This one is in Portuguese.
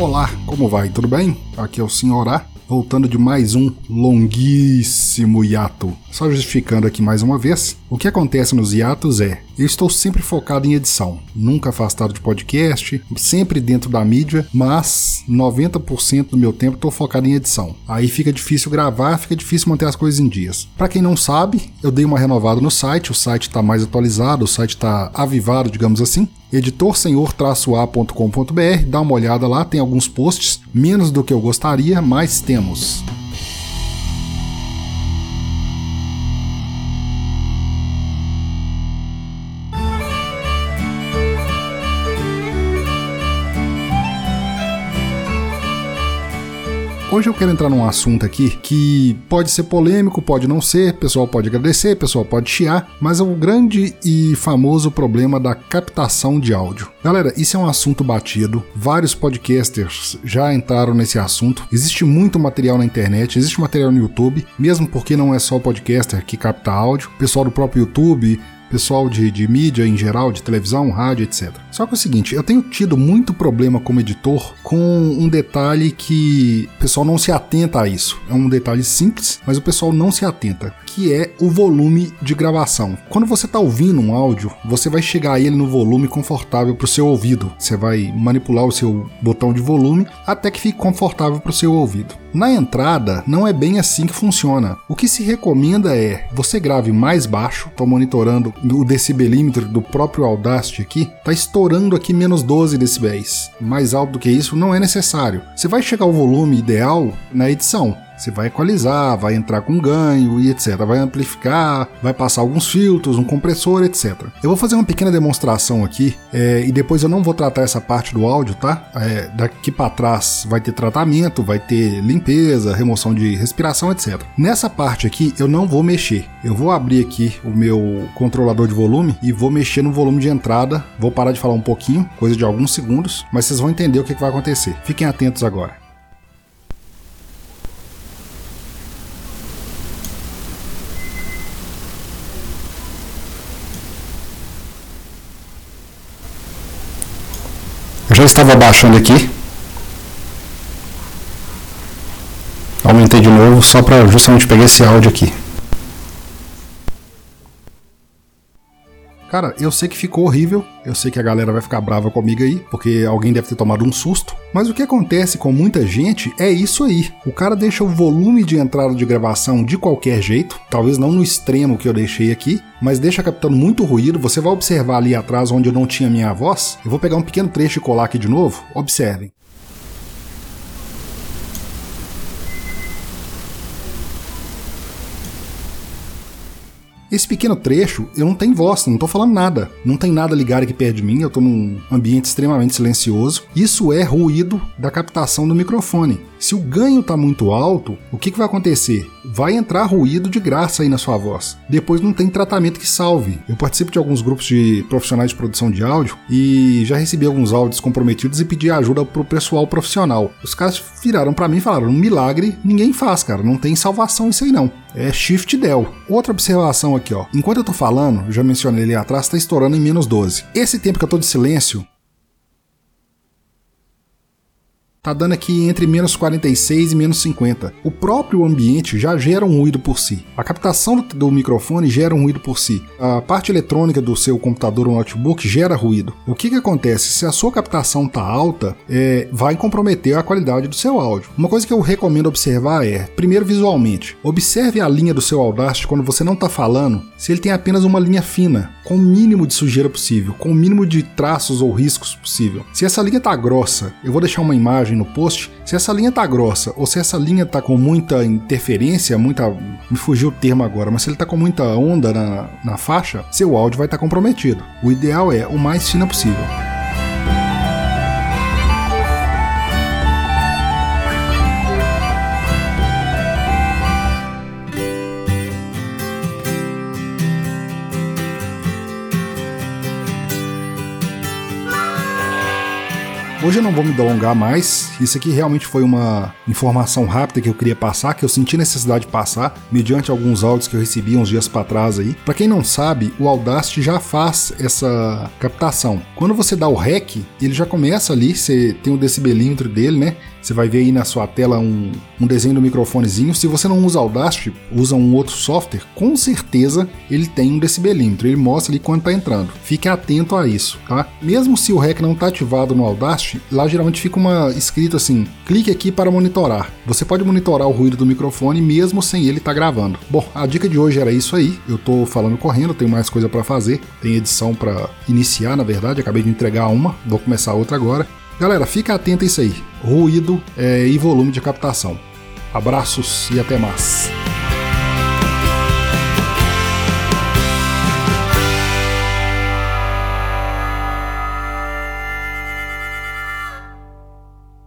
Olá, como vai? Tudo bem? Aqui é o Senhorá, voltando de mais um longuíssimo hiato. Só justificando aqui mais uma vez, o que acontece nos hiatos é, eu estou sempre focado em edição, nunca afastado de podcast, sempre dentro da mídia, mas 90% do meu tempo estou focado em edição. Aí fica difícil gravar, fica difícil manter as coisas em dias. Para quem não sabe, eu dei uma renovada no site, o site está mais atualizado, o site está avivado, digamos assim editorsenhor-a.com.br, dá uma olhada lá, tem alguns posts, menos do que eu gostaria, mas temos. Hoje eu quero entrar num assunto aqui que pode ser polêmico, pode não ser, pessoal pode agradecer, pessoal pode chiar, mas é o grande e famoso problema da captação de áudio. Galera, isso é um assunto batido, vários podcasters já entraram nesse assunto, existe muito material na internet, existe material no YouTube, mesmo porque não é só o podcaster que capta áudio, o pessoal do próprio YouTube pessoal de, de mídia em geral, de televisão, rádio, etc. Só que é o seguinte, eu tenho tido muito problema como editor com um detalhe que o pessoal não se atenta a isso. É um detalhe simples, mas o pessoal não se atenta, que é o volume de gravação. Quando você está ouvindo um áudio, você vai chegar a ele no volume confortável para o seu ouvido. Você vai manipular o seu botão de volume até que fique confortável para o seu ouvido. Na entrada, não é bem assim que funciona. O que se recomenda é você grave mais baixo, estou monitorando o decibelímetro do próprio Audacity aqui, está estourando aqui menos 12 decibéis. Mais alto do que isso não é necessário. Você vai chegar ao volume ideal na edição. Você vai equalizar, vai entrar com ganho e etc. Vai amplificar, vai passar alguns filtros, um compressor, etc. Eu vou fazer uma pequena demonstração aqui é, e depois eu não vou tratar essa parte do áudio, tá? É, daqui para trás vai ter tratamento, vai ter limpeza, remoção de respiração, etc. Nessa parte aqui eu não vou mexer. Eu vou abrir aqui o meu controlador de volume e vou mexer no volume de entrada. Vou parar de falar um pouquinho, coisa de alguns segundos, mas vocês vão entender o que, que vai acontecer. Fiquem atentos agora. Já estava baixando aqui. Aumentei de novo só para justamente pegar esse áudio aqui. Cara, eu sei que ficou horrível, eu sei que a galera vai ficar brava comigo aí, porque alguém deve ter tomado um susto, mas o que acontece com muita gente é isso aí. O cara deixa o volume de entrada de gravação de qualquer jeito, talvez não no extremo que eu deixei aqui, mas deixa captando muito ruído. Você vai observar ali atrás onde eu não tinha minha voz. Eu vou pegar um pequeno trecho e colar aqui de novo. Observem. Esse pequeno trecho, eu não tenho voz, não tô falando nada. Não tem nada ligado aqui perto de mim, eu tô num ambiente extremamente silencioso. Isso é ruído da captação do microfone. Se o ganho está muito alto, o que, que vai acontecer? Vai entrar ruído de graça aí na sua voz. Depois não tem tratamento que salve. Eu participo de alguns grupos de profissionais de produção de áudio e já recebi alguns áudios comprometidos e pedi ajuda pro pessoal profissional. Os caras viraram para mim e falaram: um milagre ninguém faz, cara. Não tem salvação isso aí não. É Shift Del. Outra observação aqui, ó. Enquanto eu tô falando, já mencionei ali atrás, tá estourando em menos 12. Esse tempo que eu tô de silêncio, Tá dando aqui entre menos 46 e menos 50. O próprio ambiente já gera um ruído por si. A captação do, microfone gera um ruído por si. A parte eletrônica do seu computador ou notebook gera ruído. O que, que acontece? Se a sua captação tá alta, é, vai comprometer a qualidade do seu áudio. Uma coisa que eu recomendo observar é, primeiro visualmente, observe a linha do seu Audacity quando você não está falando, se ele tem apenas uma linha fina, com o mínimo de sujeira possível, com o mínimo de traços ou riscos possível. Se essa linha tá grossa, eu vou deixar uma imagem no post, se essa linha tá grossa ou se essa linha tá com muita interferência, muita. Me fugiu o termo agora, mas se ele tá com muita onda na, na faixa, seu áudio vai estar tá comprometido. O ideal é o mais fina possível. Hoje eu não vou me delongar mais, isso aqui realmente foi uma informação rápida que eu queria passar, que eu senti necessidade de passar, mediante alguns áudios que eu recebi uns dias para trás aí. Para quem não sabe, o Audacity já faz essa captação. Quando você dá o REC, ele já começa ali, você tem o decibelímetro dele, né? Você vai ver aí na sua tela um, um desenho do microfonezinho. Se você não usa Audacity, usa um outro software, com certeza ele tem um decibelímetro. Ele mostra ali quando está entrando. Fique atento a isso, tá? Mesmo se o REC não está ativado no Audacity, lá geralmente fica uma escrito assim: clique aqui para monitorar. Você pode monitorar o ruído do microfone mesmo sem ele estar tá gravando. Bom, a dica de hoje era isso aí. Eu estou falando correndo, tenho mais coisa para fazer. Tem edição para iniciar, na verdade. Acabei de entregar uma, vou começar outra agora. Galera, fica atento a isso aí. Ruído é, e volume de captação. Abraços e até mais.